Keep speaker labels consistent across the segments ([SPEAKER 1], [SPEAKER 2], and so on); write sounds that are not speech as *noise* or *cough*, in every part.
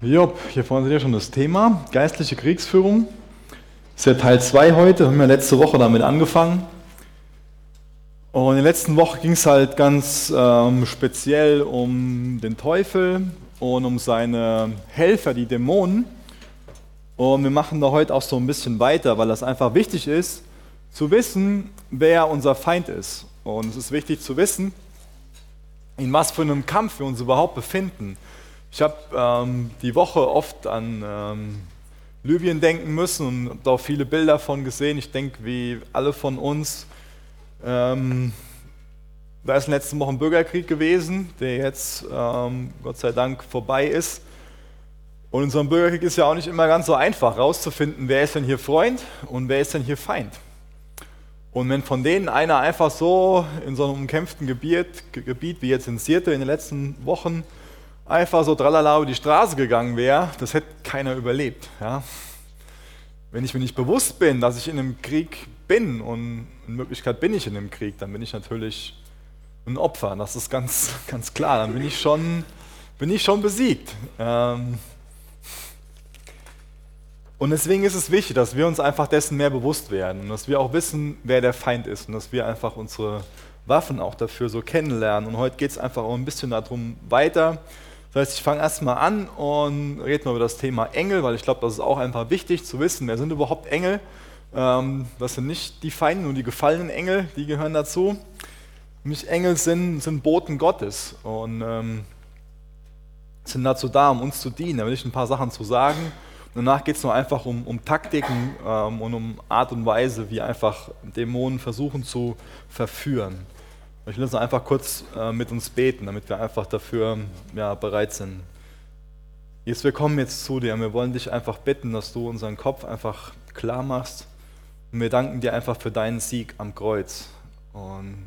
[SPEAKER 1] Job, hier vorne seht ihr schon das Thema, geistliche Kriegsführung. Das ist ja Teil 2 heute, wir haben ja letzte Woche damit angefangen. Und in der letzten Woche ging es halt ganz ähm, speziell um den Teufel und um seine Helfer, die Dämonen. Und wir machen da heute auch so ein bisschen weiter, weil das einfach wichtig ist, zu wissen, wer unser Feind ist. Und es ist wichtig zu wissen, in was für einem Kampf wir uns überhaupt befinden. Ich habe ähm, die Woche oft an ähm, Libyen denken müssen und habe da auch viele Bilder von gesehen. Ich denke, wie alle von uns, ähm, da ist in den letzten Wochen Bürgerkrieg gewesen, der jetzt ähm, Gott sei Dank vorbei ist. Und in so einem Bürgerkrieg ist ja auch nicht immer ganz so einfach herauszufinden, wer ist denn hier Freund und wer ist denn hier Feind. Und wenn von denen einer einfach so in so einem umkämpften Gebiet, Gebiet wie jetzt in Sirte in den letzten Wochen einfach so tralala über die Straße gegangen wäre, das hätte keiner überlebt. Ja? Wenn ich mir nicht bewusst bin, dass ich in einem Krieg bin und in Wirklichkeit bin ich in einem Krieg, dann bin ich natürlich ein Opfer. Das ist ganz, *laughs* ganz klar. Dann bin ich schon, bin ich schon besiegt. Ähm und deswegen ist es wichtig, dass wir uns einfach dessen mehr bewusst werden und dass wir auch wissen, wer der Feind ist und dass wir einfach unsere Waffen auch dafür so kennenlernen. Und heute geht es einfach auch ein bisschen darum weiter, heißt, ich fange erstmal an und rede mal über das Thema Engel, weil ich glaube, das ist auch einfach wichtig zu wissen, wer sind überhaupt Engel. Ähm, das sind nicht die Feinde, nur die gefallenen Engel, die gehören dazu. Nämlich Engel sind, sind Boten Gottes und ähm, sind dazu da, um uns zu dienen. Da will ich ein paar Sachen zu sagen. Und danach geht es nur einfach um, um Taktiken ähm, und um Art und Weise, wie einfach Dämonen versuchen zu verführen. Ich will uns einfach kurz äh, mit uns beten, damit wir einfach dafür ja, bereit sind. Jesus, wir kommen jetzt zu dir und wir wollen dich einfach bitten, dass du unseren Kopf einfach klar machst. Und wir danken dir einfach für deinen Sieg am Kreuz. Und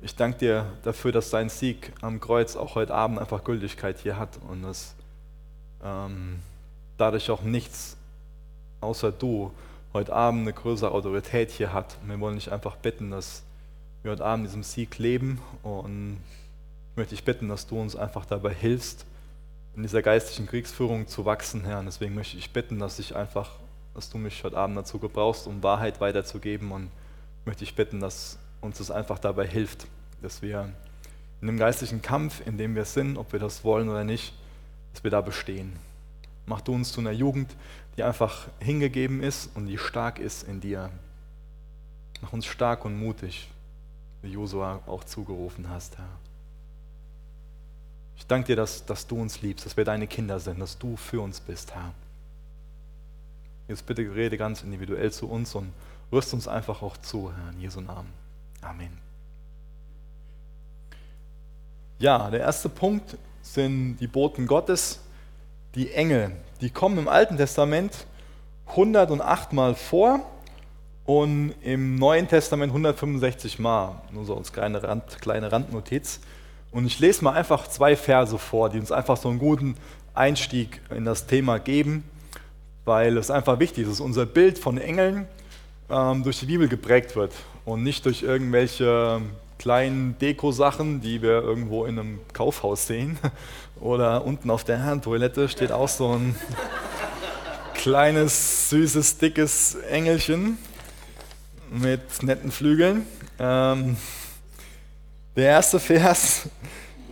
[SPEAKER 1] ich danke dir dafür, dass dein Sieg am Kreuz auch heute Abend einfach Gültigkeit hier hat und dass ähm, dadurch auch nichts außer du heute Abend eine größere Autorität hier hat. Und wir wollen dich einfach bitten, dass wir heute Abend diesem Sieg leben und ich möchte dich bitten, dass du uns einfach dabei hilfst, in dieser geistlichen Kriegsführung zu wachsen, Herr. Und deswegen möchte ich bitten, dass ich einfach, dass du mich heute Abend dazu gebrauchst, um Wahrheit weiterzugeben und möchte ich bitten, dass uns das einfach dabei hilft, dass wir in dem geistlichen Kampf, in dem wir sind, ob wir das wollen oder nicht, dass wir da bestehen. Mach du uns zu einer Jugend, die einfach hingegeben ist und die stark ist in dir. Mach uns stark und mutig Josua auch zugerufen hast, Herr. Ich danke dir, dass, dass du uns liebst, dass wir deine Kinder sind, dass du für uns bist, Herr. Jetzt bitte rede ganz individuell zu uns und rüst uns einfach auch zu, Herr, in Jesu Namen. Amen. Ja, der erste Punkt sind die Boten Gottes, die Engel. Die kommen im Alten Testament 108 Mal vor und im Neuen Testament 165 Mal. Nur so als kleine, Rand, kleine Randnotiz. Und ich lese mal einfach zwei Verse vor, die uns einfach so einen guten Einstieg in das Thema geben, weil es einfach wichtig ist, dass unser Bild von Engeln ähm, durch die Bibel geprägt wird und nicht durch irgendwelche kleinen Deko-Sachen, die wir irgendwo in einem Kaufhaus sehen. *laughs* Oder unten auf der Herrentoilette steht auch so ein *laughs* kleines, süßes, dickes Engelchen mit netten Flügeln. Ähm, der erste Vers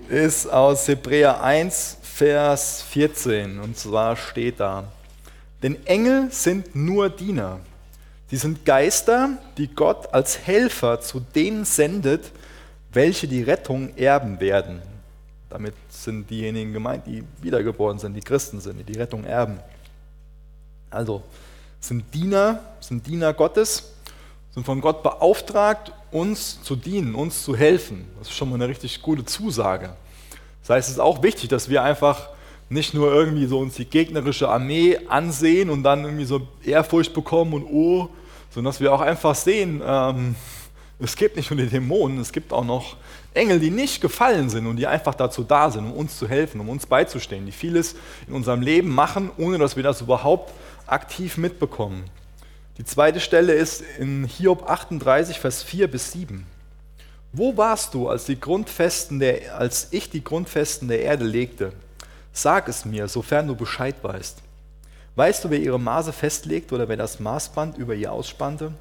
[SPEAKER 1] ist aus Hebräer 1, Vers 14. Und zwar steht da, denn Engel sind nur Diener. Sie sind Geister, die Gott als Helfer zu denen sendet, welche die Rettung erben werden. Damit sind diejenigen gemeint, die wiedergeboren sind, die Christen sind, die die Rettung erben. Also sind Diener, sind Diener Gottes sind von Gott beauftragt, uns zu dienen, uns zu helfen. Das ist schon mal eine richtig gute Zusage. Das heißt, es ist auch wichtig, dass wir einfach nicht nur irgendwie so uns die gegnerische Armee ansehen und dann irgendwie so Ehrfurcht bekommen und oh, sondern dass wir auch einfach sehen, ähm, es gibt nicht nur die Dämonen, es gibt auch noch Engel, die nicht gefallen sind und die einfach dazu da sind, um uns zu helfen, um uns beizustehen, die vieles in unserem Leben machen, ohne dass wir das überhaupt aktiv mitbekommen. Die zweite Stelle ist in Hiob 38, Vers 4 bis 7. Wo warst du, als, die Grundfesten der, als ich die Grundfesten der Erde legte? Sag es mir, sofern du Bescheid weißt. Weißt du, wer ihre Maße festlegt oder wer das Maßband über ihr ausspannte?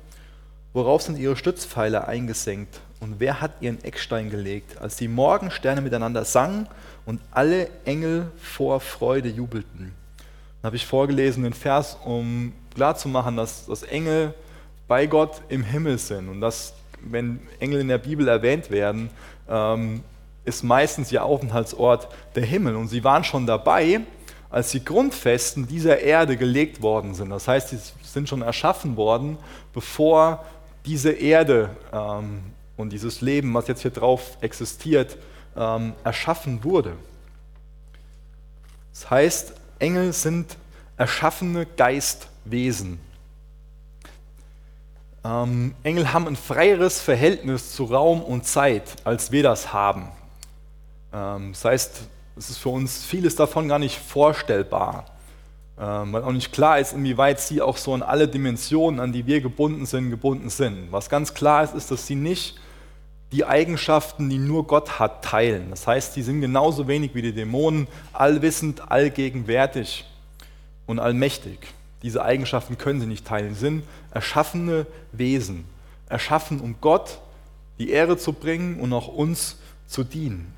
[SPEAKER 1] Worauf sind ihre Stützpfeiler eingesenkt? Und wer hat ihren Eckstein gelegt? Als die Morgensterne miteinander sangen und alle Engel vor Freude jubelten. Dann habe ich vorgelesen den Vers, um klarzumachen, dass, dass Engel bei Gott im Himmel sind und dass, wenn Engel in der Bibel erwähnt werden, ähm, ist meistens ihr Aufenthaltsort der Himmel. Und sie waren schon dabei, als die Grundfesten dieser Erde gelegt worden sind. Das heißt, sie sind schon erschaffen worden, bevor diese Erde ähm, und dieses Leben, was jetzt hier drauf existiert, ähm, erschaffen wurde. Das heißt, Engel sind erschaffene Geistwesen. Ähm, Engel haben ein freieres Verhältnis zu Raum und Zeit, als wir das haben. Ähm, das heißt, es ist für uns vieles davon gar nicht vorstellbar, ähm, weil auch nicht klar ist, inwieweit sie auch so an alle Dimensionen, an die wir gebunden sind, gebunden sind. Was ganz klar ist, ist, dass sie nicht die Eigenschaften, die nur Gott hat, teilen. Das heißt, sie sind genauso wenig wie die Dämonen allwissend, allgegenwärtig und allmächtig. Diese Eigenschaften können sie nicht teilen. Sie sind erschaffene Wesen, erschaffen, um Gott die Ehre zu bringen und auch uns zu dienen.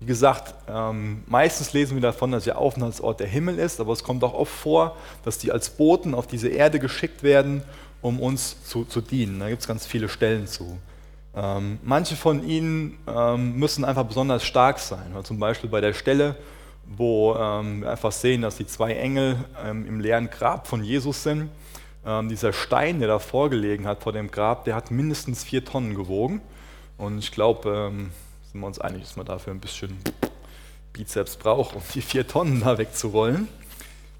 [SPEAKER 1] Wie gesagt, ähm, meistens lesen wir davon, dass der Aufenthaltsort der Himmel ist, aber es kommt auch oft vor, dass die als Boten auf diese Erde geschickt werden, um uns zu, zu dienen. Da gibt es ganz viele Stellen zu. Ähm, manche von ihnen ähm, müssen einfach besonders stark sein. Zum Beispiel bei der Stelle, wo ähm, wir einfach sehen, dass die zwei Engel ähm, im leeren Grab von Jesus sind. Ähm, dieser Stein, der da vorgelegen hat vor dem Grab, der hat mindestens vier Tonnen gewogen. Und ich glaube, ähm, sind wir uns einig, dass man dafür ein bisschen Bizeps braucht, um die vier Tonnen da wegzurollen.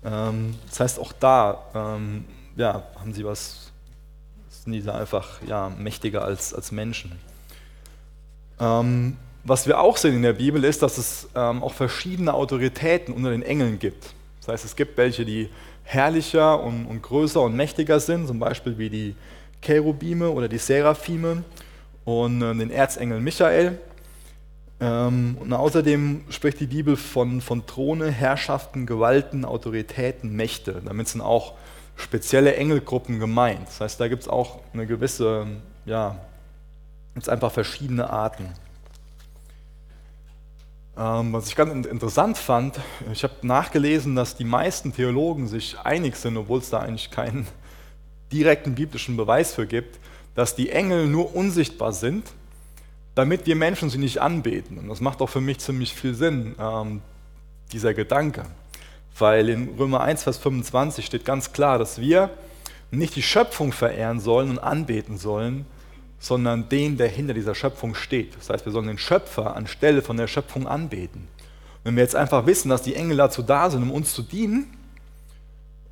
[SPEAKER 1] Ähm, das heißt, auch da ja, haben sie was, sind die da einfach ja, mächtiger als, als Menschen. Ähm, was wir auch sehen in der Bibel ist, dass es ähm, auch verschiedene Autoritäten unter den Engeln gibt. Das heißt, es gibt welche, die herrlicher und, und größer und mächtiger sind, zum Beispiel wie die Cherubime oder die Seraphime und äh, den Erzengel Michael. Ähm, und außerdem spricht die Bibel von, von Throne, Herrschaften, Gewalten, Autoritäten, Mächte. Damit sind auch spezielle Engelgruppen gemeint. Das heißt, da gibt es auch eine gewisse, ja, es einfach verschiedene Arten. Ähm, was ich ganz interessant fand, ich habe nachgelesen, dass die meisten Theologen sich einig sind, obwohl es da eigentlich keinen direkten biblischen Beweis für gibt, dass die Engel nur unsichtbar sind damit wir Menschen sie nicht anbeten. Und das macht auch für mich ziemlich viel Sinn, ähm, dieser Gedanke. Weil in Römer 1, Vers 25 steht ganz klar, dass wir nicht die Schöpfung verehren sollen und anbeten sollen, sondern den, der hinter dieser Schöpfung steht. Das heißt, wir sollen den Schöpfer anstelle von der Schöpfung anbeten. Wenn wir jetzt einfach wissen, dass die Engel dazu da sind, um uns zu dienen,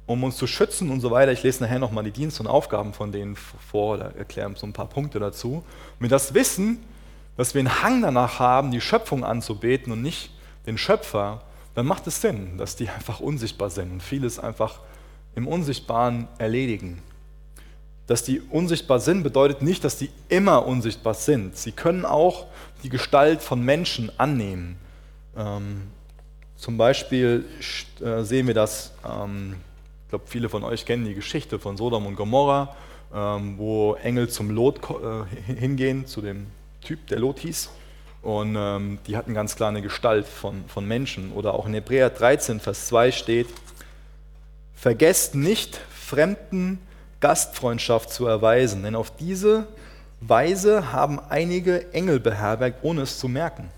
[SPEAKER 1] um uns zu schützen und so weiter, ich lese nachher nochmal die Dienste und Aufgaben von denen vor oder erkläre so ein paar Punkte dazu. Und wir das wissen, dass wir einen Hang danach haben, die Schöpfung anzubeten und nicht den Schöpfer, dann macht es Sinn, dass die *laughs* einfach unsichtbar sind und vieles einfach im Unsichtbaren erledigen. Dass die unsichtbar sind, bedeutet nicht, dass die immer unsichtbar sind. Sie können auch die Gestalt von Menschen annehmen. Ähm, zum Beispiel äh, sehen wir das, ähm, ich glaube, viele von euch kennen die Geschichte von Sodom und Gomorra, ähm, wo Engel zum Lot äh, hingehen, zu dem Typ, der Lot hieß. Und ähm, die hatten ganz klar eine Gestalt von, von Menschen. Oder auch in Hebräer 13, Vers 2 steht, vergesst nicht, Fremden Gastfreundschaft zu erweisen, denn auf diese Weise haben einige Engel beherbergt, ohne es zu merken.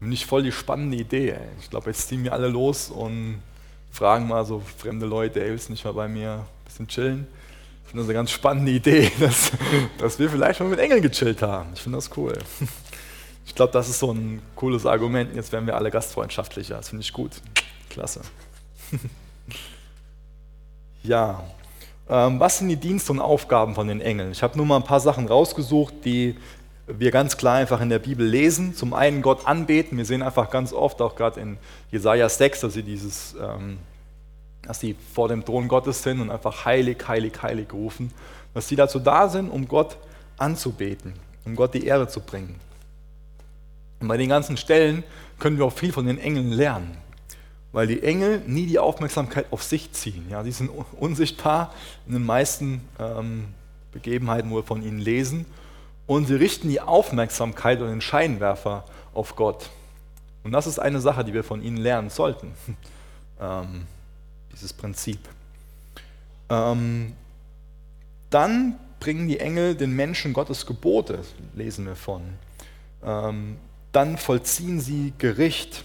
[SPEAKER 1] Nicht voll die spannende Idee. Ey. Ich glaube, jetzt ziehen wir alle los und fragen mal so fremde Leute, ey, willst du nicht mal bei mir ein bisschen chillen? Ich finde das eine ganz spannende Idee, *laughs* dass, dass wir vielleicht mal mit Engeln gechillt haben. Ich finde das cool. *laughs* Ich glaube, das ist so ein cooles Argument. Jetzt werden wir alle gastfreundschaftlicher. Das finde ich gut. Klasse. *laughs* Ja, was sind die Dienste und Aufgaben von den Engeln? Ich habe nur mal ein paar Sachen rausgesucht, die wir ganz klar einfach in der Bibel lesen. Zum einen Gott anbeten. Wir sehen einfach ganz oft, auch gerade in Jesaja 6, dass sie dieses ähm, dass sie vor dem Thron Gottes sind und einfach heilig, heilig, heilig rufen, dass sie dazu da sind, um Gott anzubeten, um Gott die Ehre zu bringen. Und bei den ganzen Stellen können wir auch viel von den Engeln lernen, weil die Engel nie die Aufmerksamkeit auf sich ziehen. Ja, die sind unsichtbar in den meisten ähm, Begebenheiten, wo wir von ihnen lesen, und sie richten die Aufmerksamkeit und den Scheinwerfer auf Gott. Und das ist eine Sache, die wir von ihnen lernen sollten, *laughs* ähm, dieses Prinzip. Ähm, dann bringen die Engel den Menschen Gottes Gebote, lesen wir von. Ähm, dann vollziehen sie Gericht.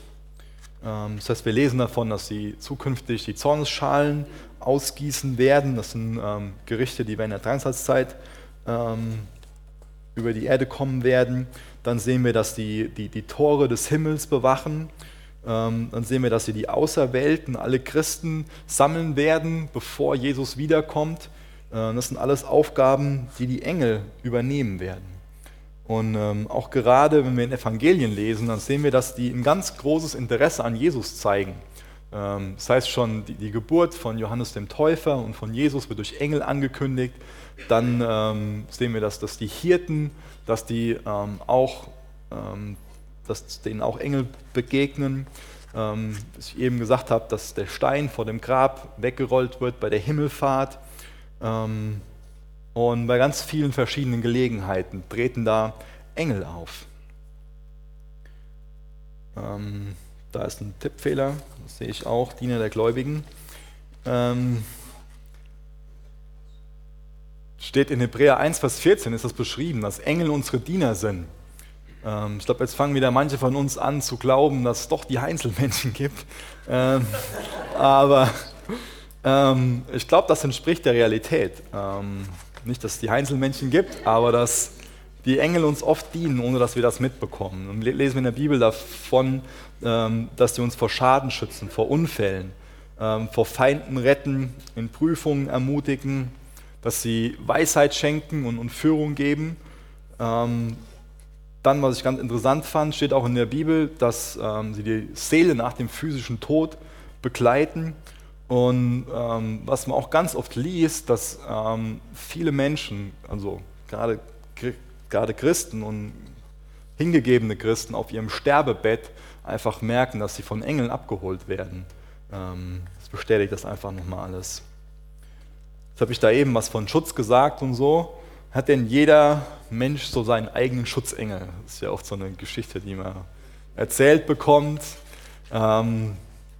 [SPEAKER 1] Ähm, das heißt, wir lesen davon, dass sie zukünftig die Zornesschalen ausgießen werden. Das sind ähm, Gerichte, die während der Drangsalzzeit ähm, über die Erde kommen werden. Dann sehen wir, dass die, die, die Tore des Himmels bewachen. Ähm, dann sehen wir, dass sie die Auserwählten, alle Christen sammeln werden, bevor Jesus wiederkommt. Äh, das sind alles Aufgaben, die die Engel übernehmen werden. Und ähm, auch gerade, wenn wir in Evangelien lesen, dann sehen wir, dass die ein ganz großes Interesse an Jesus zeigen. Ähm, das heißt schon, die, die, Geburt von Johannes dem Täufer und von Jesus wird durch Engel angekündigt. Dann ähm, sehen wir, dass, dass die Hirten, dass die ähm, auch, ähm, dass denen auch Engel begegnen. Ähm, dass ich eben gesagt habe, dass der Stein vor dem Grab weggerollt wird bei der Himmelfahrt. Ähm, und bei ganz vielen verschiedenen Gelegenheiten treten da Engel auf. Ähm, da ist ein Tippfehler, das sehe ich auch, Diener der Gläubigen. Ähm, steht in Hebräer 1, Vers 14, ist das beschrieben, dass Engel unsere Diener sind. Ähm, ich glaube, jetzt fangen wieder manche von uns an zu glauben, dass es doch die Einzelmenschen gibt. Ähm, aber ähm, ich glaube, das entspricht der Realität. Nicht, dass es die Einzelmännchen gibt, aber dass die Engel uns oft dienen, ohne dass wir das mitbekommen. Und lesen wir in der Bibel davon, ähm, dass sie uns vor Schaden schützen, vor Unfällen, ähm, vor Feinden retten, in Prüfungen ermutigen, dass sie Weisheit schenken und, Führung geben. Ähm, dann, was ich ganz interessant fand, steht auch in der Bibel, dass sie die Seele nach dem physischen Tod begleiten und ähm, was man auch ganz oft liest, dass ähm, viele Menschen, also gerade, gerade Christen und hingegebene Christen auf ihrem Sterbebett einfach merken, dass sie von Engeln abgeholt werden. Ähm, das bestätigt das einfach nochmal alles. Jetzt habe ich da eben was von Schutz gesagt und so. Hat denn jeder Mensch so seinen eigenen Schutzengel? Das ist ja oft so eine Geschichte, die man erzählt bekommt. Ähm,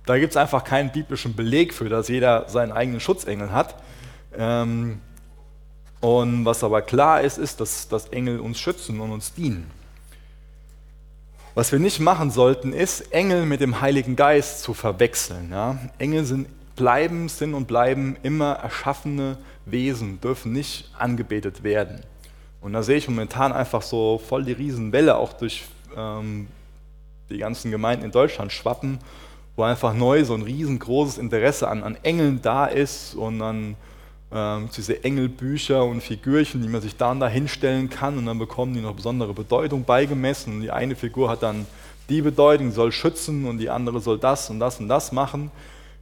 [SPEAKER 1] da gibt es einfach keinen biblischen Beleg für, dass jeder seinen eigenen Schutzengel hat. Ähm, und was aber klar ist, ist, dass, dass Engel uns schützen und uns dienen. Was wir nicht machen sollten, ist, Engel mit dem Heiligen Geist zu verwechseln. Ja? Engel sind, bleiben, sind und bleiben immer erschaffene Wesen, dürfen nicht angebetet werden. Und da sehe ich momentan einfach so voll die Riesenwelle auch durch ähm, die ganzen Gemeinden in Deutschland schwappen wo einfach neu so ein riesengroßes Interesse an, an Engeln da ist und an ähm, diese Engelbücher und Figürchen, die man sich dann da hinstellen kann und dann bekommen die noch besondere Bedeutung beigemessen. Und die eine Figur hat dann die Bedeutung, soll schützen und die andere soll das und das und das machen.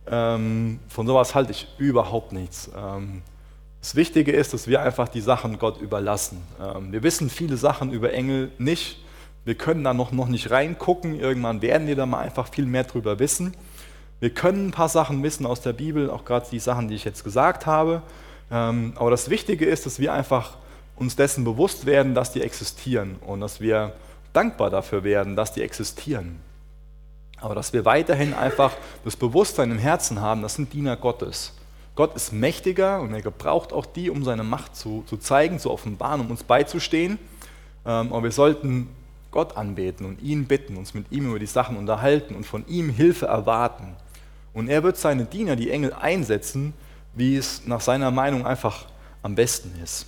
[SPEAKER 1] Ähm, von sowas halte ich überhaupt nichts. Ähm, das Wichtige ist, dass wir einfach die Sachen Gott überlassen. Ähm, wir wissen viele Sachen über Engel nicht wir können da noch, noch nicht reingucken. Irgendwann werden wir da mal einfach viel mehr drüber wissen. Wir können ein paar Sachen wissen aus der Bibel, auch gerade die Sachen, die ich jetzt gesagt habe. Ähm, aber das Wichtige ist, dass wir einfach uns dessen bewusst werden, dass die existieren und dass wir dankbar dafür werden, dass die existieren. Aber dass wir weiterhin einfach das Bewusstsein im Herzen haben, das sind Diener Gottes. Gott ist mächtiger und er gebraucht auch die, um seine Macht zu, zu zeigen, zu offenbaren, um uns beizustehen. Ähm, aber wir sollten Gott anbeten und ihn bitten, uns mit ihm über die Sachen unterhalten und von ihm Hilfe erwarten. Und er wird seine Diener, die Engel, einsetzen, wie es nach seiner Meinung einfach am besten ist.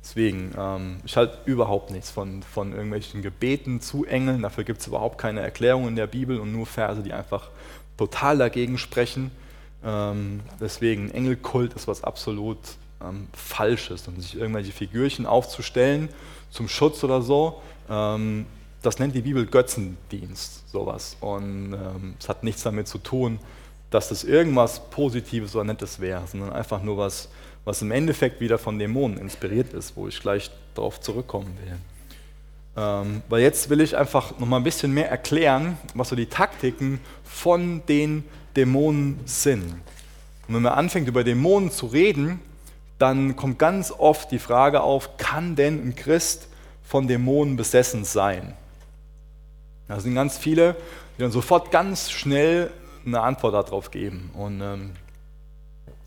[SPEAKER 1] Deswegen, ähm, ich halte überhaupt nichts von, von irgendwelchen Gebeten zu Engeln. Dafür gibt es überhaupt keine Erklärung in der Bibel und nur Verse, die einfach total dagegen sprechen. Ähm, deswegen, Engelkult ist was absolut ähm, Falsches und sich irgendwelche Figürchen aufzustellen zum Schutz oder so. Ähm, das nennt die Bibel Götzendienst, sowas. Und ähm, es hat nichts damit zu tun, dass das irgendwas Positives oder Nettes wäre, sondern einfach nur was, was im Endeffekt wieder von Dämonen inspiriert ist, wo ich gleich darauf zurückkommen will. Ähm, weil jetzt will ich einfach noch mal ein bisschen mehr erklären, was so die Taktiken von den Dämonen sind. Und wenn man anfängt über Dämonen zu reden, dann kommt ganz oft die Frage auf, kann denn ein Christ von Dämonen besessen sein? Da sind ganz viele, die dann sofort ganz schnell eine Antwort darauf geben. Und ähm,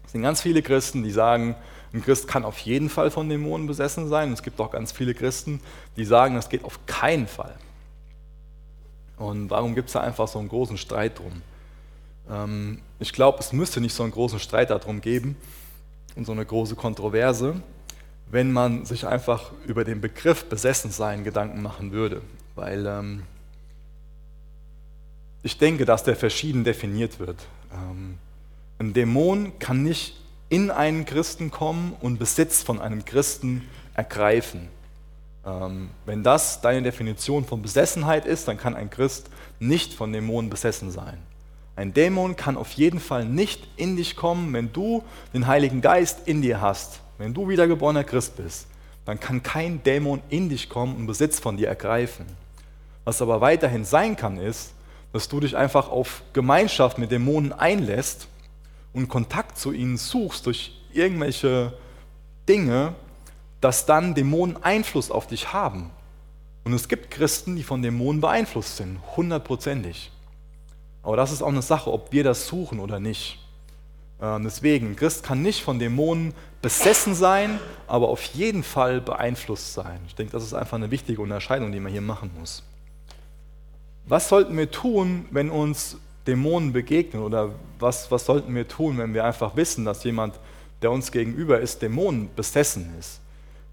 [SPEAKER 1] es sind ganz viele Christen, die sagen, ein Christ kann auf jeden Fall von Dämonen besessen sein. Und es gibt auch ganz viele Christen, die sagen, das geht auf keinen Fall. Und warum gibt es da einfach so einen großen Streit drum? Ähm, ich glaube, es müsste nicht so einen großen Streit darum geben und so eine große Kontroverse, wenn man sich einfach über den Begriff Besessensein Gedanken machen würde. Weil ähm, ich denke, dass der verschieden definiert wird. Ähm, ein Dämon kann nicht in einen Christen kommen und Besitz von einem Christen ergreifen. Ähm, wenn das deine Definition von Besessenheit ist, dann kann ein Christ nicht von Dämonen besessen sein. Ein Dämon kann auf jeden Fall nicht in dich kommen, wenn du den Heiligen Geist in dir hast. Wenn du wiedergeborener Christ bist, dann kann kein Dämon in dich kommen und Besitz von dir ergreifen. Was aber weiterhin sein kann, ist, dass du dich einfach auf Gemeinschaft mit Dämonen einlässt und Kontakt zu ihnen suchst durch irgendwelche Dinge, dass dann Dämonen Einfluss auf dich haben. Und es gibt Christen, die von Dämonen beeinflusst sind, hundertprozentig. Aber das ist auch eine Sache, ob wir das suchen oder nicht. Ähm, deswegen, ein Christ kann nicht von Dämonen besessen sein, aber auf jeden Fall beeinflusst sein. Ich denke, das ist einfach eine wichtige Unterscheidung, die man hier machen muss. Was sollten wir tun, wenn uns Dämonen begegnen? Oder was, was sollten wir tun, wenn wir einfach wissen, dass jemand, der uns gegenüber ist, Dämonen besessen ist?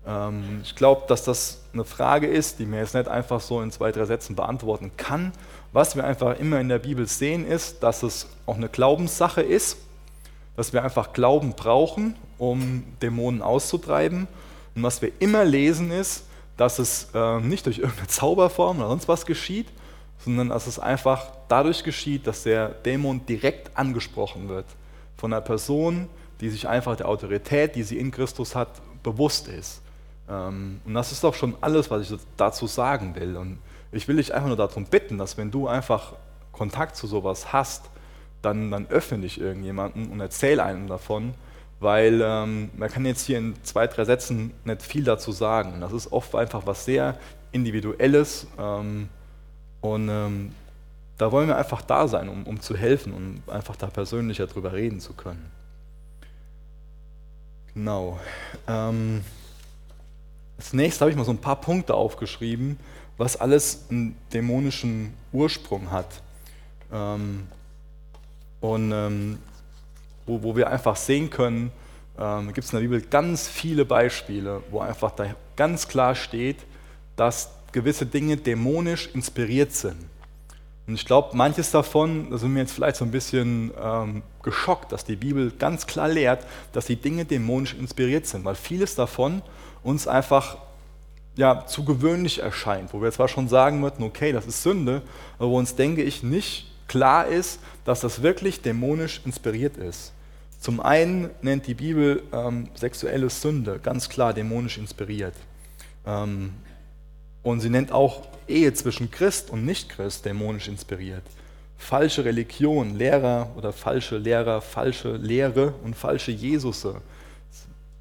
[SPEAKER 1] Ähm, ich glaube, dass das eine Frage ist, die man jetzt nicht einfach so in zwei, drei Sätzen beantworten kann. Was wir einfach immer in der Bibel sehen, ist, dass es auch eine Glaubenssache ist, dass wir einfach Glauben brauchen, um Dämonen auszutreiben. Und was wir immer lesen, ist, dass es äh, nicht durch irgendeine Zauberform oder sonst was geschieht, sondern dass es einfach dadurch geschieht, dass der Dämon direkt angesprochen wird von einer Person, die sich einfach der Autorität, die sie in Christus hat, bewusst ist. Ähm, und das ist doch schon alles, was ich dazu sagen will. Und ich will dich einfach nur darum bitten, dass wenn du einfach Kontakt zu sowas hast, dann, dann öffne dich irgendjemanden und erzähl einem davon, weil ähm, man kann jetzt hier in zwei, drei Sätzen nicht viel dazu sagen. Das ist oft einfach was sehr Individuelles. Ähm, und ähm, da wollen wir einfach da sein, um, um zu helfen und einfach da persönlicher drüber reden zu können. Genau. Ähm, als nächstes habe ich mal so ein paar Punkte aufgeschrieben, was alles einen dämonischen Ursprung hat. Ähm, und ähm, wo, wo, wir einfach sehen können, ähm, gibt es in der Bibel ganz viele Beispiele, wo einfach da ganz klar steht, dass gewisse Dinge dämonisch inspiriert sind. Und ich glaube, manches davon, da sind wir jetzt vielleicht so ein bisschen ähm, geschockt, dass die Bibel ganz klar lehrt, dass die Dinge dämonisch inspiriert sind, weil vieles davon uns einfach ja, zu gewöhnlich erscheint, wo wir zwar schon sagen würden, okay, das ist Sünde, aber wo uns, denke ich, nicht klar ist, dass das wirklich dämonisch inspiriert ist. Zum einen nennt die Bibel ähm, sexuelle Sünde ganz klar dämonisch inspiriert. Ähm, und sie nennt auch Ehe zwischen Christ und Nichtchrist dämonisch inspiriert. Falsche Religion, Lehrer oder falsche Lehrer, falsche Lehre und falsche Jesusse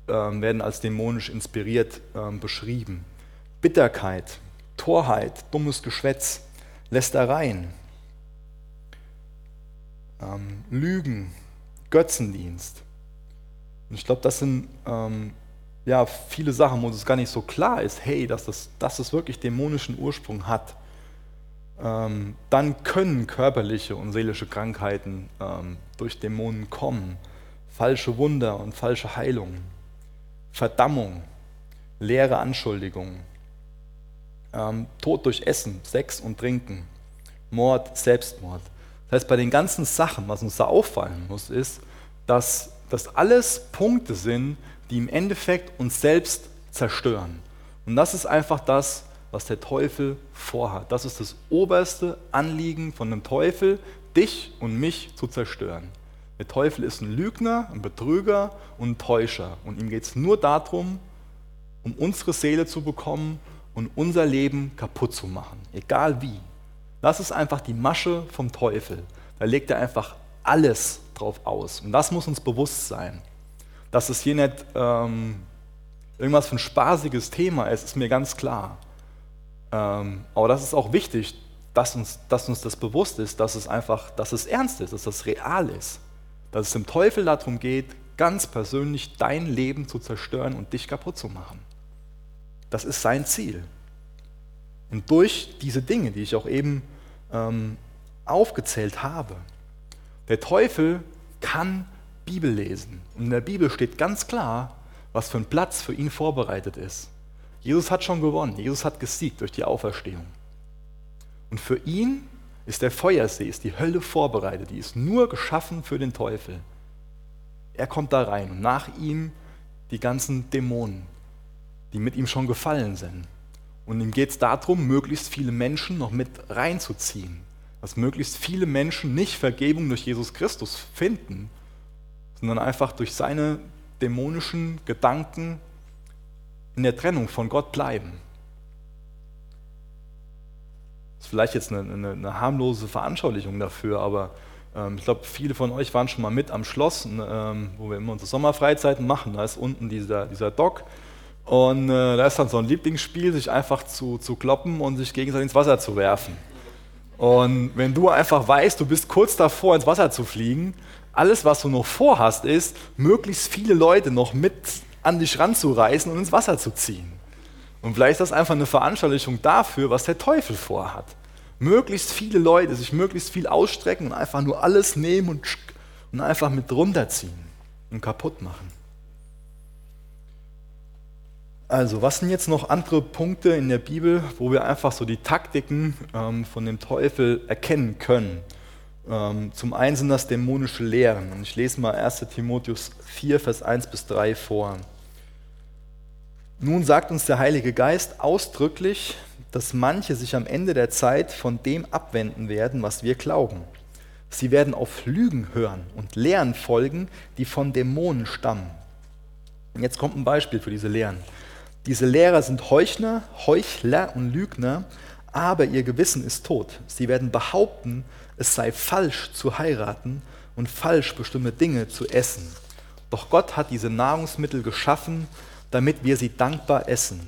[SPEAKER 1] äh, werden als dämonisch inspiriert äh, beschrieben. Bitterkeit, Torheit, dummes Geschwätz, Lästereien, ähm, Lügen, Götzendienst. Und ich glaube, das sind ähm, ja, viele Sachen, wo es gar nicht so klar ist, hey, dass das, dass das wirklich dämonischen Ursprung hat. Ähm, dann können körperliche und seelische Krankheiten ähm, durch Dämonen kommen. Falsche Wunder und falsche Heilungen. Verdammung, leere Anschuldigungen. Ähm, Tod durch Essen, Sex und Trinken. Mord, Selbstmord. Das heißt, bei den ganzen Sachen, was uns da auffallen muss, ist, dass das alles Punkte sind, die im Endeffekt uns selbst zerstören. Und das ist einfach das, was der Teufel vorhat. Das ist das oberste Anliegen von dem Teufel, dich und mich zu zerstören. Der Teufel ist ein Lügner, ein Betrüger und ein Täuscher. Und ihm geht es nur darum, um unsere Seele zu bekommen und unser Leben kaputt zu machen, egal wie. Das ist einfach die Masche vom Teufel. Da legt er einfach alles drauf aus. Und das muss uns bewusst sein. Dass es hier nicht ähm, irgendwas für ein spaßiges Thema ist, ist mir ganz klar. Ähm, aber das ist auch wichtig, dass uns, dass uns das bewusst ist, dass es einfach, dass es ernst ist, dass das real ist. Dass es dem Teufel darum geht, ganz persönlich dein Leben zu zerstören und dich kaputt zu machen. Das ist sein Ziel. Und durch diese Dinge, die ich auch eben ähm, aufgezählt habe, der Teufel kann Bibel lesen. Und in der Bibel steht ganz klar, was für ein Platz für ihn vorbereitet ist. Jesus hat schon gewonnen, Jesus hat gesiegt durch die Auferstehung. Und für ihn ist der Feuersee, ist die Hölle vorbereitet, die ist nur geschaffen für den Teufel. Er kommt da rein und nach ihm die ganzen Dämonen, die mit ihm schon gefallen sind. Und ihm geht es darum, möglichst viele Menschen noch mit reinzuziehen. Dass möglichst viele Menschen nicht Vergebung durch Jesus Christus finden, sondern einfach durch seine dämonischen Gedanken in der Trennung von Gott bleiben. Das ist vielleicht jetzt eine, eine, eine harmlose Veranschaulichung dafür, aber ähm, ich glaube, viele von euch waren schon mal mit am Schloss, ähm, wo wir immer unsere Sommerfreizeiten machen. Da ist unten dieser, dieser Dock und äh, da ist dann so ein Lieblingsspiel, sich einfach zu, zu kloppen und sich gegenseitig ins Wasser zu werfen. Und wenn du einfach weißt, du bist kurz davor, ins Wasser zu fliegen, alles, was du noch vorhast, ist, möglichst viele Leute noch mit an dich ranzureißen und ins Wasser zu ziehen. Und vielleicht ist das einfach eine Veranschaulichung dafür, was der Teufel vorhat. Möglichst viele Leute sich möglichst viel ausstrecken und einfach nur alles nehmen und, und einfach mit runterziehen und kaputt machen. Also, was sind jetzt noch andere Punkte in der Bibel, wo wir einfach so die Taktiken ähm, von dem Teufel erkennen können? Ähm, zum einen sind das dämonische Lehren. Und ich lese mal 1 Timotheus 4, Vers 1 bis 3 vor. Nun sagt uns der Heilige Geist ausdrücklich, dass manche sich am Ende der Zeit von dem abwenden werden, was wir glauben. Sie werden auf Lügen hören und Lehren folgen, die von Dämonen stammen. Und jetzt kommt ein Beispiel für diese Lehren. Diese Lehrer sind Heuchner, Heuchler und Lügner, aber ihr Gewissen ist tot. Sie werden behaupten, es sei falsch zu heiraten und falsch bestimmte Dinge zu essen. Doch Gott hat diese Nahrungsmittel geschaffen, damit wir sie dankbar essen.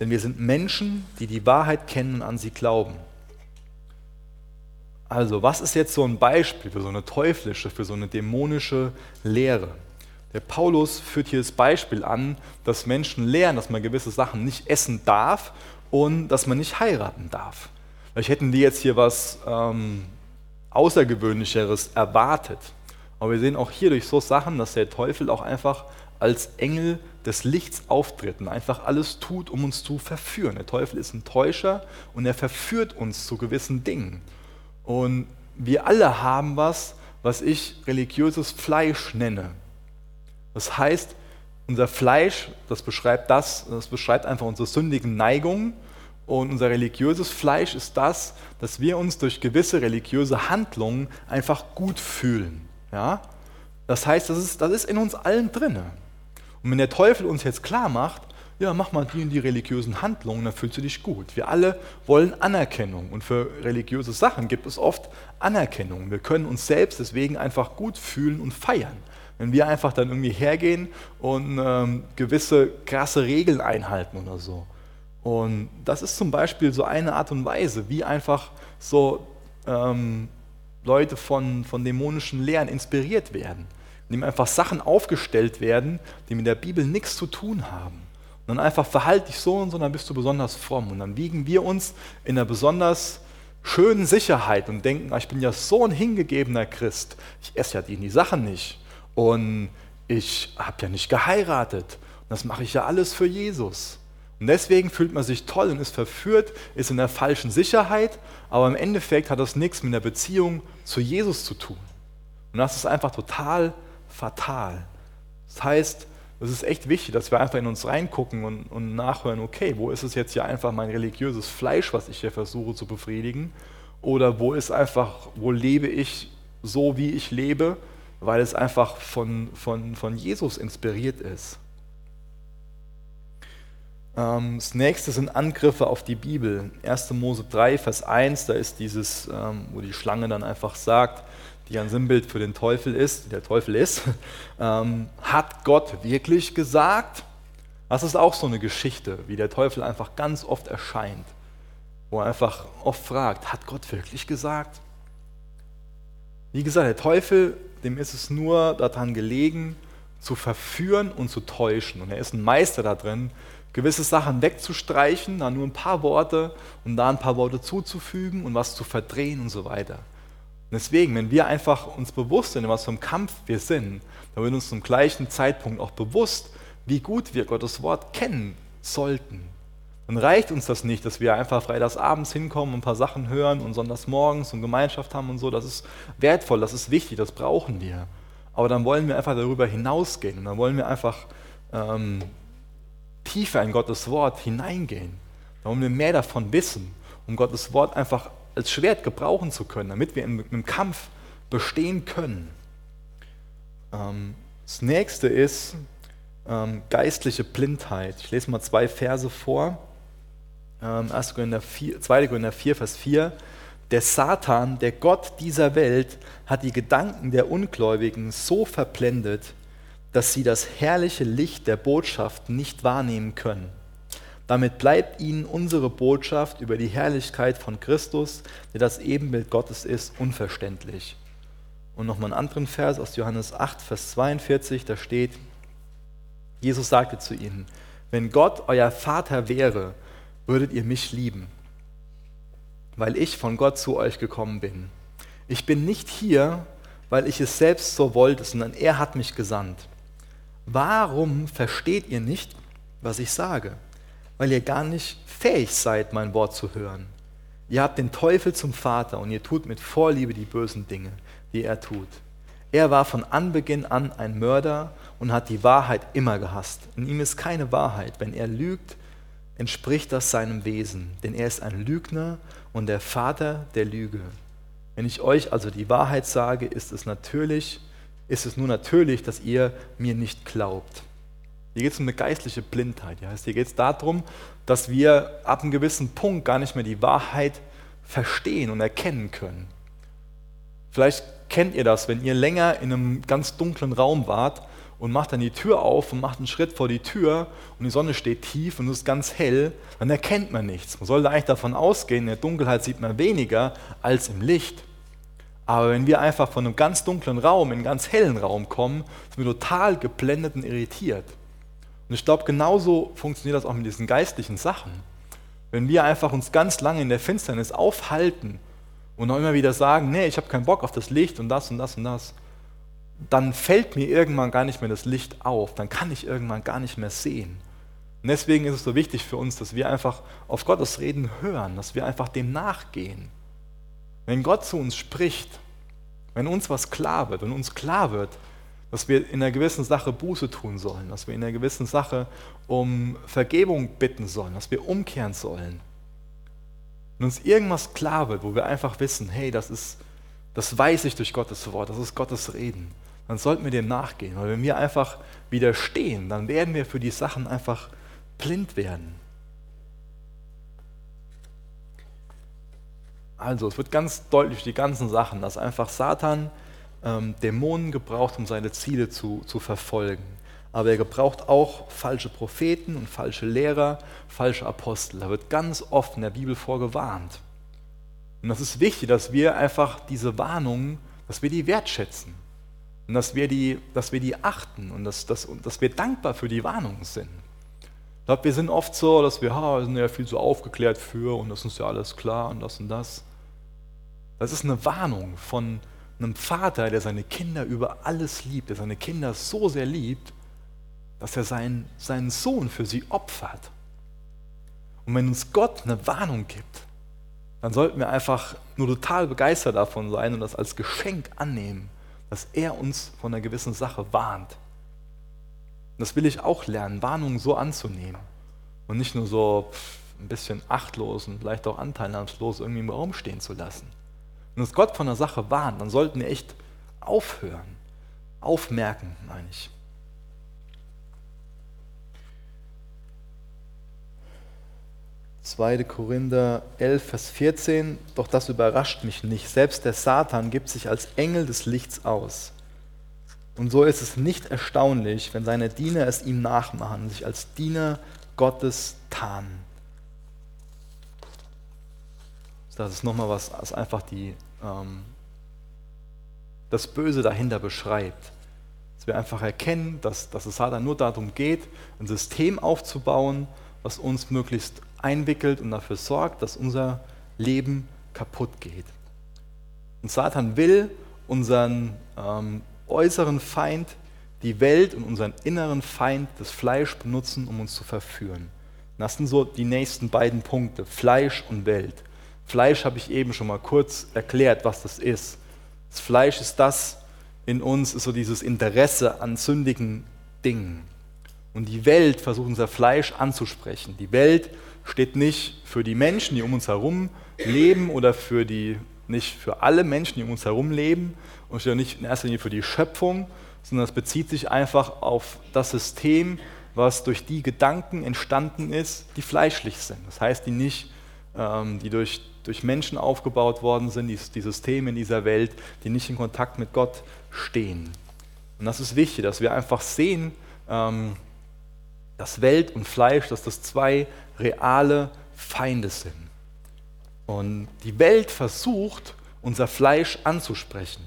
[SPEAKER 1] Denn wir sind Menschen, die die Wahrheit kennen und an sie glauben. Also, was ist jetzt so ein Beispiel für so eine teuflische, für so eine dämonische Lehre? Der Paulus führt hier das Beispiel an, dass Menschen lernen, dass man gewisse Sachen nicht essen darf und dass man nicht heiraten darf. Vielleicht hätten die jetzt hier was ähm, Außergewöhnlicheres erwartet. Aber wir sehen auch hier durch so Sachen, dass der Teufel auch einfach als Engel des Lichts auftritt und einfach alles tut, um uns zu verführen. Der Teufel ist ein Täuscher und er verführt uns zu gewissen Dingen. Und wir alle haben was, was ich religiöses Fleisch nenne. Das heißt, unser Fleisch, das beschreibt das, das beschreibt einfach unsere sündigen Neigungen. Und unser religiöses Fleisch ist das, dass wir uns durch gewisse religiöse Handlungen einfach gut fühlen. Ja? Das heißt, das ist, das ist in uns allen drin. Und wenn der Teufel uns jetzt klar macht, ja, mach mal die und die religiösen Handlungen, dann fühlst du dich gut. Wir alle wollen Anerkennung und für religiöse Sachen gibt es oft Anerkennung. Wir können uns selbst deswegen einfach gut fühlen und feiern. Wenn wir einfach dann irgendwie hergehen und ähm, gewisse krasse Regeln einhalten oder so. Und das ist zum Beispiel so eine Art und Weise, wie einfach so ähm, Leute von, von dämonischen Lehren inspiriert werden in dem einfach Sachen aufgestellt werden, die mit der Bibel nichts zu tun haben. Und dann einfach verhalte dich so und so, dann bist du besonders fromm. Und dann wiegen wir uns in einer besonders schönen Sicherheit und denken, ah, ich bin ja so ein hingegebener Christ. Ich esse ja die, die Sachen nicht. Und ich habe ja nicht geheiratet. Und das mache ich ja alles für Jesus. Und deswegen fühlt man sich toll und ist verführt, ist in der falschen Sicherheit, aber im Endeffekt hat das nichts mit der Beziehung zu Jesus zu tun. Und das ist einfach total fatal. Das heißt, es ist echt wichtig, dass wir einfach in uns reingucken und, und nachhören, okay, wo ist es jetzt hier einfach mein religiöses Fleisch, was ich hier versuche zu befriedigen? Oder wo ist einfach, wo lebe ich so, wie ich lebe, weil es einfach von, von, von Jesus inspiriert ist? Ähm, das nächste sind Angriffe auf die Bibel. 1. Mose 3, Vers 1, da ist dieses, ähm, wo die Schlange dann einfach sagt, die ein Sinnbild für den Teufel ist, der Teufel ist, *laughs* ähm, hat Gott wirklich gesagt? Das ist auch so eine Geschichte, wie der Teufel einfach ganz oft erscheint, wo er einfach oft fragt, hat Gott wirklich gesagt? Wie gesagt, der Teufel, dem ist es nur daran gelegen, zu verführen und zu täuschen. Und er ist ein Meister da drin, gewisse Sachen wegzustreichen, da nur ein paar Worte und da ein paar Worte zuzufügen und was zu verdrehen und so weiter. Und deswegen, wenn wir einfach uns bewusst sind, in was für einem Kampf wir sind, dann wird uns zum gleichen Zeitpunkt auch bewusst, wie gut wir Gottes Wort kennen sollten. Dann reicht uns das nicht, dass wir einfach freitagsabends hinkommen und ein paar Sachen hören und sonntags morgens und Gemeinschaft haben und so. Das ist wertvoll, das ist wichtig, das brauchen wir. Aber dann wollen wir einfach darüber hinausgehen und dann wollen wir einfach ähm, tiefer in Gottes Wort hineingehen. Dann wollen wir mehr davon wissen, um Gottes Wort einfach als Schwert gebrauchen zu können, damit wir im, im Kampf bestehen können. Ähm, das nächste ist, ähm, geistliche Blindheit. Ich lese mal zwei Verse vor. Ähm, 1. Korinther 4, 2. Korinther 4, Vers 4. Der Satan, der Gott dieser Welt, hat die Gedanken der Ungläubigen so verblendet, dass sie das herrliche Licht der Botschaft nicht wahrnehmen können. Damit bleibt ihnen unsere Botschaft über die Herrlichkeit von Christus, der das Ebenbild Gottes ist, unverständlich. Und nochmal einen anderen Vers aus Johannes 8, Vers 42, da steht, Jesus sagte zu ihnen, wenn Gott euer Vater wäre, würdet ihr mich lieben, weil ich von Gott zu euch gekommen bin. Ich bin nicht hier, weil ich es selbst so wollte, sondern er hat mich gesandt. Warum versteht ihr nicht, was ich sage? Weil ihr gar nicht fähig seid, mein Wort zu hören. Ihr habt den Teufel zum Vater und ihr tut mit Vorliebe die bösen Dinge, die er tut. Er war von Anbeginn an ein Mörder und hat die Wahrheit immer gehasst. In ihm ist keine Wahrheit. Wenn er lügt, entspricht das seinem Wesen, denn er ist ein Lügner und der Vater der Lüge. Wenn ich euch also die Wahrheit sage, ist es natürlich, ist es nur natürlich, dass ihr mir nicht glaubt. Hier geht es um eine geistliche Blindheit. Ja. Hier geht es darum, dass wir ab einem gewissen Punkt gar nicht mehr die Wahrheit verstehen und erkennen können. Vielleicht kennt ihr das, wenn ihr länger in einem ganz dunklen Raum wart und macht dann die Tür auf und macht einen Schritt vor die Tür und die Sonne steht tief und es ist ganz hell, dann erkennt man nichts. Man sollte eigentlich davon ausgehen, in der Dunkelheit sieht man weniger als im Licht. Aber wenn wir einfach von einem ganz dunklen Raum in einen ganz hellen Raum kommen, sind wir total geblendet und irritiert. Und ich glaube, genauso funktioniert das auch mit diesen geistlichen Sachen. Wenn wir einfach uns ganz lange in der Finsternis aufhalten und auch immer wieder sagen, nee, ich habe keinen Bock auf das Licht und das und das und das, dann fällt mir irgendwann gar nicht mehr das Licht auf, dann kann ich irgendwann gar nicht mehr sehen. Und deswegen ist es so wichtig für uns, dass wir einfach auf Gottes Reden hören, dass wir einfach dem nachgehen. Wenn Gott zu uns spricht, wenn uns was klar wird, wenn uns klar wird, dass wir in einer gewissen Sache Buße tun sollen, dass wir in einer gewissen Sache um Vergebung bitten sollen, dass wir umkehren sollen, wenn uns irgendwas klar wird, wo wir einfach wissen, hey, das ist, das weiß ich durch Gottes Wort, das ist Gottes Reden, dann sollten wir dem nachgehen. Weil wenn wir einfach widerstehen, dann werden wir für die Sachen einfach blind werden. Also, es wird ganz deutlich die ganzen Sachen, dass einfach Satan ähm, Dämonen gebraucht, um seine Ziele zu, zu verfolgen. Aber er gebraucht auch falsche Propheten und falsche Lehrer, falsche Apostel. Da wird ganz oft in der Bibel vorgewarnt. Und das ist wichtig, dass wir einfach diese Warnungen, dass wir die wertschätzen. Und dass wir die, dass wir die achten und dass, dass, dass wir dankbar für die Warnungen sind. Ich glaube, wir sind oft so, dass wir, ha, wir sind ja viel so aufgeklärt für und das ist ja alles klar und das und das. Das ist eine Warnung von einem Vater, der seine Kinder über alles liebt, der seine Kinder so sehr liebt, dass er seinen, seinen Sohn für sie opfert. Und wenn uns Gott eine Warnung gibt, dann sollten wir einfach nur total begeistert davon sein und das als Geschenk annehmen dass er uns von einer gewissen Sache warnt. Und das will ich auch lernen, Warnungen so anzunehmen und nicht nur so ein bisschen achtlos und vielleicht auch anteilnahmslos irgendwie im Raum stehen zu lassen. Wenn uns Gott von einer Sache warnt, dann sollten wir echt aufhören, aufmerken, meine ich. 2. Korinther 11, Vers 14. Doch das überrascht mich nicht. Selbst der Satan gibt sich als Engel des Lichts aus. Und so ist es nicht erstaunlich, wenn seine Diener es ihm nachmachen sich als Diener Gottes tarnen. Das ist nochmal was, was einfach die, ähm, das Böse dahinter beschreibt. Dass wir einfach erkennen, dass, dass es Satan nur darum geht, ein System aufzubauen, was uns möglichst einwickelt und dafür sorgt, dass unser Leben kaputt geht. Und Satan will unseren ähm, äußeren Feind, die Welt und unseren inneren Feind, das Fleisch benutzen, um uns zu verführen. Das sind so die nächsten beiden Punkte, Fleisch und Welt. Fleisch habe ich eben schon mal kurz erklärt, was das ist. Das Fleisch ist das in uns, ist so dieses Interesse an sündigen Dingen. Und die Welt versucht unser Fleisch anzusprechen. Die Welt steht nicht für die Menschen, die um uns herum leben oder für die, nicht für alle Menschen, die um uns herum leben und steht auch nicht in erster Linie für die Schöpfung, sondern es bezieht sich einfach auf das System, was durch die Gedanken entstanden ist, die fleischlich sind. Das heißt, die nicht, ähm, die durch, durch Menschen aufgebaut worden sind, die, die Systeme in dieser Welt, die nicht in Kontakt mit Gott stehen. Und das ist wichtig, dass wir einfach sehen, ähm, dass Welt und Fleisch, dass das zwei reale Feinde sind. Und die Welt versucht, unser Fleisch anzusprechen.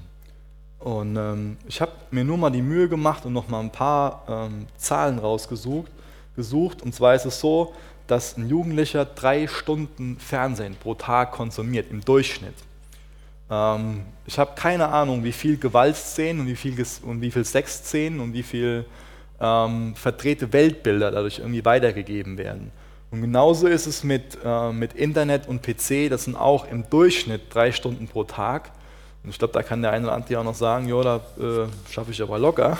[SPEAKER 1] Und ähm, ich habe mir nur mal die Mühe gemacht und noch mal ein paar ähm, Zahlen rausgesucht. Gesucht. Und zwar ist es so, dass ein Jugendlicher drei Stunden Fernsehen pro Tag konsumiert, im Durchschnitt. Ähm, ich habe keine Ahnung, wie viel Gewaltszenen und wie viel, und wie viel Sexszenen und wie viel ähm, verdrehte Weltbilder dadurch irgendwie weitergegeben werden. Und genauso ist es mit, äh, mit Internet und PC, das sind auch im Durchschnitt drei Stunden pro Tag. Und ich glaube, da kann der eine oder andere auch noch sagen, ja, da äh, schaffe ich aber locker.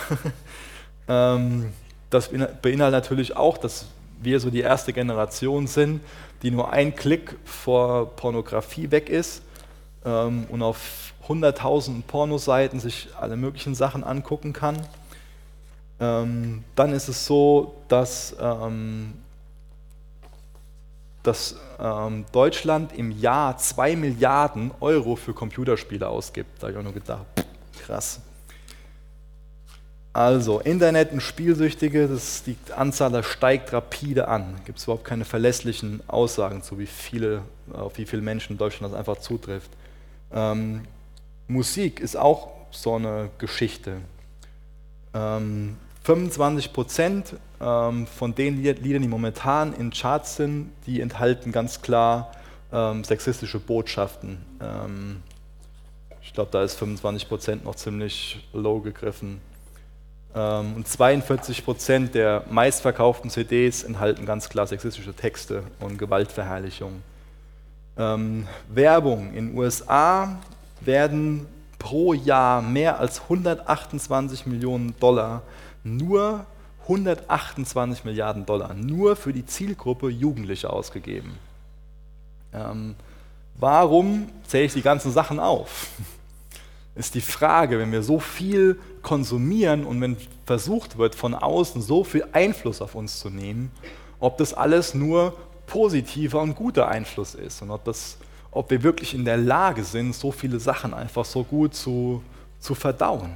[SPEAKER 1] *laughs* ähm, das beinhaltet natürlich auch, dass wir so die erste Generation sind, die nur ein Klick vor Pornografie weg ist ähm, und auf hunderttausenden Pornoseiten sich alle möglichen Sachen angucken kann. Ähm, dann ist es so, dass ähm, dass ähm, Deutschland im Jahr 2 Milliarden Euro für Computerspiele ausgibt. Da habe ich auch nur gedacht, krass. Also, Internet und Spielsüchtige, das, die Anzahl da steigt rapide an. Gibt es überhaupt keine verlässlichen Aussagen zu, wie viele, auf wie viele Menschen in Deutschland das einfach zutrifft. Ähm, Musik ist auch so eine Geschichte. Ähm, 25 Prozent ähm, von den Liedern, die momentan in Charts sind, die enthalten ganz klar ähm, sexistische Botschaften. Ähm, ich glaube, da ist 25 Prozent noch ziemlich low gegriffen. Ähm, und 42 Prozent der meistverkauften CDs enthalten ganz klar sexistische Texte und Gewaltverherrlichung. Ähm, Werbung in den USA werden pro Jahr mehr als 128 Millionen Dollar nur 128 Milliarden Dollar nur für die Zielgruppe Jugendliche ausgegeben. Ähm, warum zähle ich die ganzen Sachen auf? *laughs* Ist die Frage, wenn wir so viel konsumieren und wenn versucht wird, von außen so viel Einfluss auf uns zu nehmen, ob das alles nur positiver und guter Einfluss ist und ob, das, ob wir wirklich in der Lage sind, so viele Sachen einfach so gut zu, zu verdauen.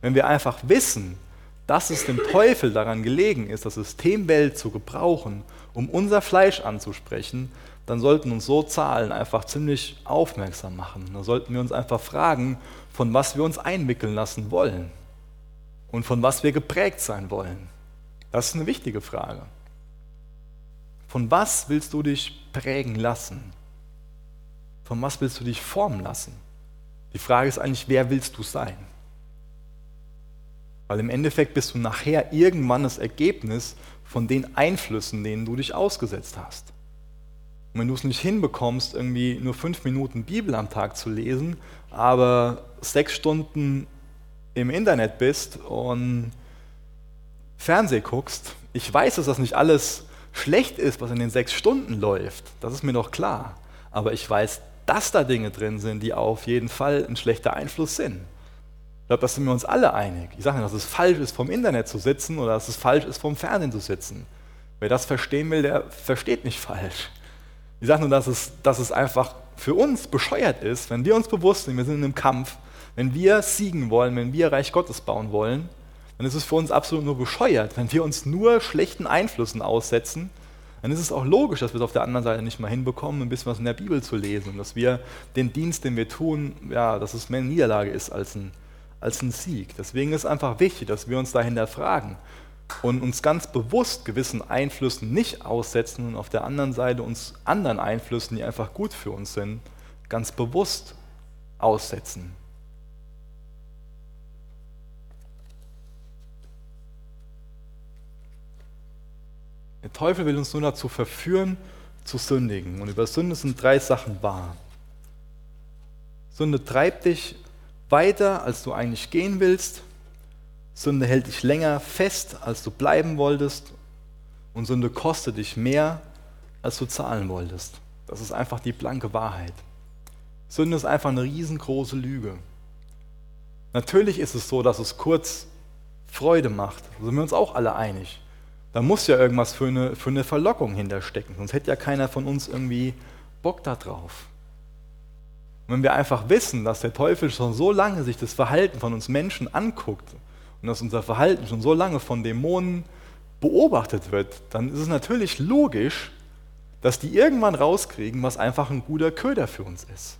[SPEAKER 1] Wenn wir einfach wissen, dass es dem Teufel daran gelegen ist, das System Welt zu gebrauchen, um unser Fleisch anzusprechen, dann sollten uns so Zahlen einfach ziemlich aufmerksam machen. Da sollten wir uns einfach fragen, von was wir uns einwickeln lassen wollen und von was wir geprägt sein wollen. Das ist eine wichtige Frage. Von was willst du dich prägen lassen? Von was willst du dich formen lassen? Die Frage ist eigentlich, wer willst du sein? Weil im Endeffekt bist du nachher irgendwann das Ergebnis von den Einflüssen, denen du dich ausgesetzt hast. Und wenn du es nicht hinbekommst, irgendwie nur fünf Minuten Bibel am Tag zu lesen, aber sechs Stunden im Internet bist und Fernseh guckst, ich weiß, dass das nicht alles schlecht ist, was in den sechs Stunden läuft. Das ist mir doch klar. Aber ich weiß, dass da Dinge drin sind, die auf jeden Fall ein schlechter Einfluss sind. Ich glaube, da sind wir uns alle einig. Ich sage nicht, dass es falsch ist, vom Internet zu sitzen oder dass es falsch ist, vom Fernsehen zu sitzen. Wer das verstehen will, der versteht nicht falsch. Ich sage nur, dass es, dass es einfach für uns bescheuert ist, wenn wir uns bewusst sind, wir sind in einem Kampf, wenn wir siegen wollen, wenn wir Reich Gottes bauen wollen, dann ist es für uns absolut nur bescheuert. Wenn wir uns nur schlechten Einflüssen aussetzen, dann ist es auch logisch, dass wir es auf der anderen Seite nicht mal hinbekommen, ein bisschen was in der Bibel zu lesen und dass wir den Dienst, den wir tun, ja, dass es mehr eine Niederlage ist als ein, als ein Sieg. Deswegen ist es einfach wichtig, dass wir uns dahinter fragen und uns ganz bewusst gewissen Einflüssen nicht aussetzen und auf der anderen Seite uns anderen Einflüssen, die einfach gut für uns sind, ganz bewusst aussetzen. Der Teufel will uns nur dazu verführen, zu sündigen. Und über Sünde sind drei Sachen wahr. Sünde treibt dich weiter, als du eigentlich gehen willst. Sünde hält dich länger fest, als du bleiben wolltest. Und Sünde kostet dich mehr, als du zahlen wolltest. Das ist einfach die blanke Wahrheit. Sünde ist einfach eine riesengroße Lüge. Natürlich ist es so, dass es kurz Freude macht. Da sind wir uns auch alle einig. Da muss ja irgendwas für eine, für eine Verlockung hinterstecken, sonst hätte ja keiner von uns irgendwie Bock da drauf. Und wenn wir einfach wissen, dass der Teufel schon so lange sich das Verhalten von uns Menschen anguckt und dass unser Verhalten schon so lange von Dämonen beobachtet wird, dann ist es natürlich logisch, dass die irgendwann rauskriegen, was einfach ein guter Köder für uns ist.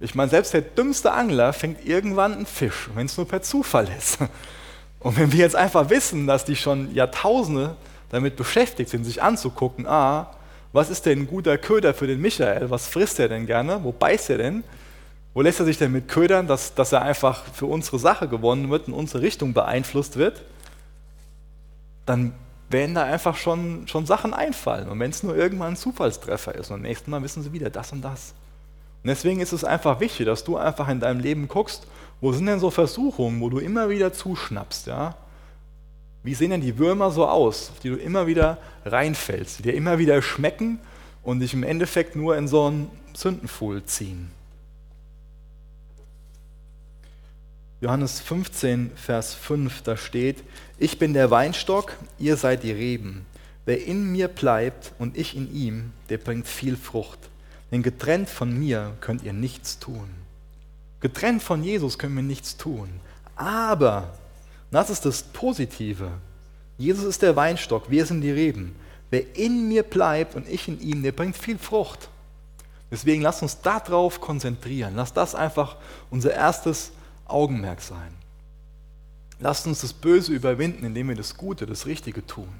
[SPEAKER 1] Ich meine, selbst der dümmste Angler fängt irgendwann einen Fisch, wenn es nur per Zufall ist. Und wenn wir jetzt einfach wissen, dass die schon Jahrtausende damit beschäftigt sind, sich anzugucken, ah, was ist denn ein guter Köder für den Michael? Was frisst er denn gerne? Wo beißt er denn? Wo lässt er sich denn mit ködern, dass, dass er einfach für unsere Sache gewonnen wird, in unsere Richtung beeinflusst wird? Dann werden da einfach schon, schon Sachen einfallen. Und wenn es nur irgendwann ein Zufallstreffer ist und beim nächsten Mal wissen sie wieder das und das. Und deswegen ist es einfach wichtig, dass du einfach in deinem Leben guckst, wo sind denn so Versuchungen, wo du immer wieder zuschnappst, ja? Wie sehen denn die Würmer so aus, auf die du immer wieder reinfällst, die dir immer wieder schmecken und dich im Endeffekt nur in so einen Sündenpfuhl ziehen? Johannes 15, Vers 5, da steht, ich bin der Weinstock, ihr seid die Reben. Wer in mir bleibt und ich in ihm, der bringt viel Frucht. Denn getrennt von mir könnt ihr nichts tun. Getrennt von Jesus können wir nichts tun. Aber, das ist das Positive, Jesus ist der Weinstock, wir sind die Reben. Wer in mir bleibt und ich in ihm, der bringt viel Frucht. Deswegen lasst uns darauf konzentrieren. Lasst das einfach unser erstes Augenmerk sein. Lasst uns das Böse überwinden, indem wir das Gute, das Richtige tun.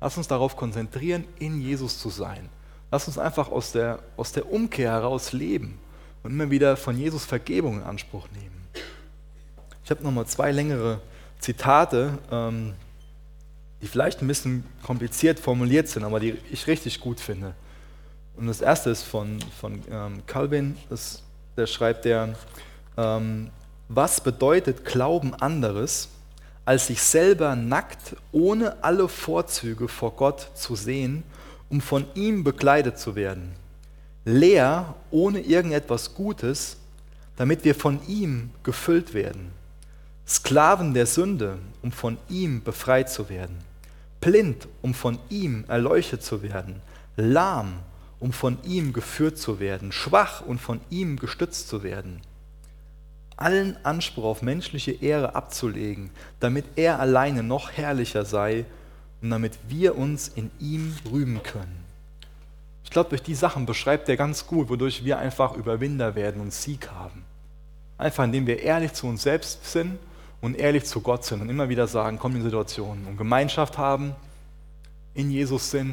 [SPEAKER 1] Lasst uns darauf konzentrieren, in Jesus zu sein. Lass uns einfach aus der, aus der Umkehr heraus leben und immer wieder von Jesus Vergebung in Anspruch nehmen. Ich habe nochmal zwei längere Zitate, ähm, die vielleicht ein bisschen kompliziert formuliert sind, aber die ich richtig gut finde. Und das erste ist von, von ähm, Calvin, das, der schreibt der, ähm, was bedeutet Glauben anderes, als sich selber nackt ohne alle Vorzüge vor Gott zu sehen um von ihm bekleidet zu werden. Leer ohne irgendetwas Gutes, damit wir von ihm gefüllt werden. Sklaven der Sünde, um von ihm befreit zu werden. Blind, um von ihm erleuchtet zu werden. Lahm, um von ihm geführt zu werden. Schwach und von ihm gestützt zu werden. Allen Anspruch auf menschliche Ehre abzulegen, damit er alleine noch herrlicher sei und damit wir uns in ihm rühmen können. Ich glaube, durch die Sachen beschreibt er ganz gut, wodurch wir einfach Überwinder werden und Sieg haben. Einfach indem wir ehrlich zu uns selbst sind und ehrlich zu Gott sind und immer wieder sagen, kommen in Situationen und Gemeinschaft haben, in Jesus sind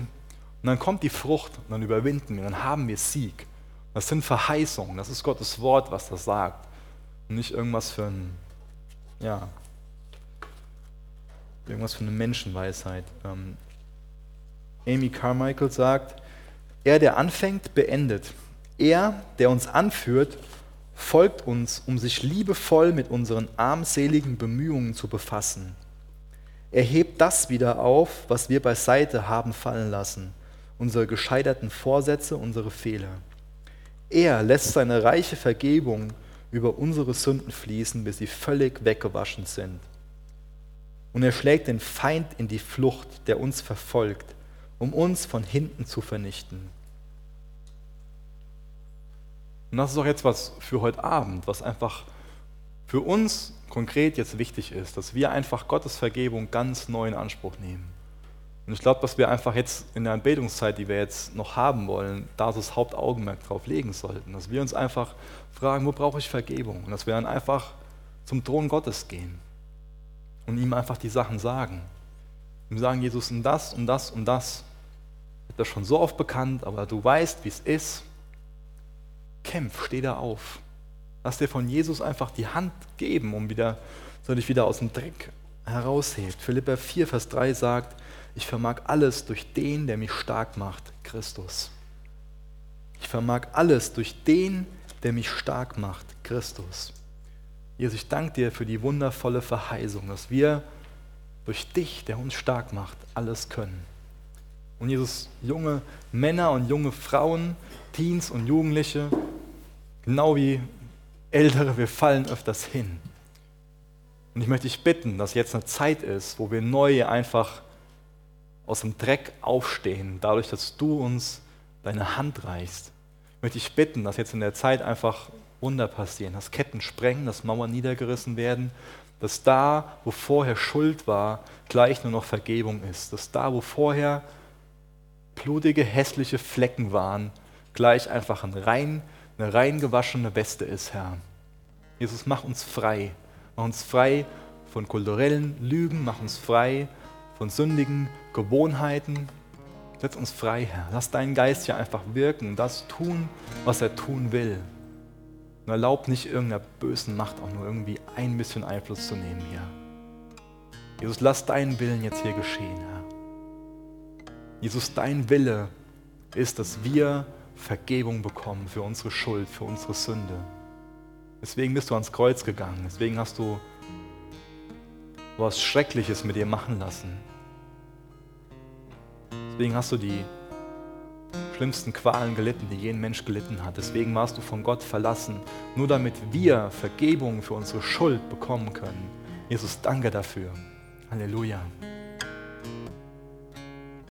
[SPEAKER 1] und dann kommt die Frucht und dann überwinden wir, dann haben wir Sieg. Das sind Verheißungen, das ist Gottes Wort, was das sagt und nicht irgendwas für ein, ja, irgendwas von einer Menschenweisheit. Ähm, Amy Carmichael sagt, er, der anfängt, beendet. Er, der uns anführt, folgt uns, um sich liebevoll mit unseren armseligen Bemühungen zu befassen. Er hebt das wieder auf, was wir beiseite haben fallen lassen, unsere gescheiterten Vorsätze, unsere Fehler. Er lässt seine reiche Vergebung über unsere Sünden fließen, bis sie völlig weggewaschen sind und er schlägt den Feind in die Flucht, der uns verfolgt, um uns von hinten zu vernichten. Und das ist auch jetzt was für heute Abend, was einfach für uns konkret jetzt wichtig ist, dass wir einfach Gottes Vergebung ganz neu in Anspruch nehmen. Und ich glaube, dass wir einfach jetzt in der Anbetungszeit, die wir jetzt noch haben wollen, da das Hauptaugenmerk drauf legen sollten. Dass wir uns einfach fragen, wo brauche ich Vergebung? Und dass wir dann einfach zum Thron Gottes gehen und ihm einfach die Sachen sagen. Ihm sagen, Jesus, und das und das und das. Ich habe das schon so oft bekannt, aber du weißt, wie es ist. Kämpf, steh da auf. Lass dir von Jesus einfach die Hand geben, um wieder, so dich wieder aus dem Dreck heraushebt. Philippa 4, Vers 3 sagt, ich vermag alles durch den, der mich stark macht, Christus. Ich vermag alles durch den, der mich stark macht, Christus. Jesus, ich danke dir für die wundervolle Verheißung, dass wir durch dich, der uns stark macht, alles können. Und Jesus, junge Männer und junge Frauen, Teens und Jugendliche, genau wie Ältere, wir fallen öfters hin. Und ich möchte dich bitten, dass jetzt eine Zeit ist, wo wir neu einfach aus dem Dreck aufstehen, dadurch, dass du uns deine Hand reichst. Ich möchte dich bitten, dass jetzt in der Zeit einfach Wunder passieren, dass Ketten sprengen, dass Mauern niedergerissen werden, dass da, wo vorher Schuld war, gleich nur noch Vergebung ist, dass da, wo vorher blutige, hässliche Flecken waren, gleich einfach ein rein, eine rein gewaschene Weste ist, Herr. Jesus, mach uns frei. Mach uns frei von kulturellen Lügen, mach uns frei von sündigen Gewohnheiten. Setz uns frei, Herr. Lass deinen Geist ja einfach wirken und das tun, was er tun will. Und erlaub nicht irgendeiner bösen Macht auch nur irgendwie ein bisschen Einfluss zu nehmen hier. Jesus, lass deinen Willen jetzt hier geschehen, Herr. Jesus, dein Wille ist, dass wir Vergebung bekommen für unsere Schuld, für unsere Sünde. Deswegen bist du ans Kreuz gegangen. Deswegen hast du was Schreckliches mit dir machen lassen. Deswegen hast du die schlimmsten Qualen gelitten, die jeden Mensch gelitten hat. Deswegen warst du von Gott verlassen, nur damit wir Vergebung für unsere Schuld bekommen können. Jesus, danke dafür. Halleluja.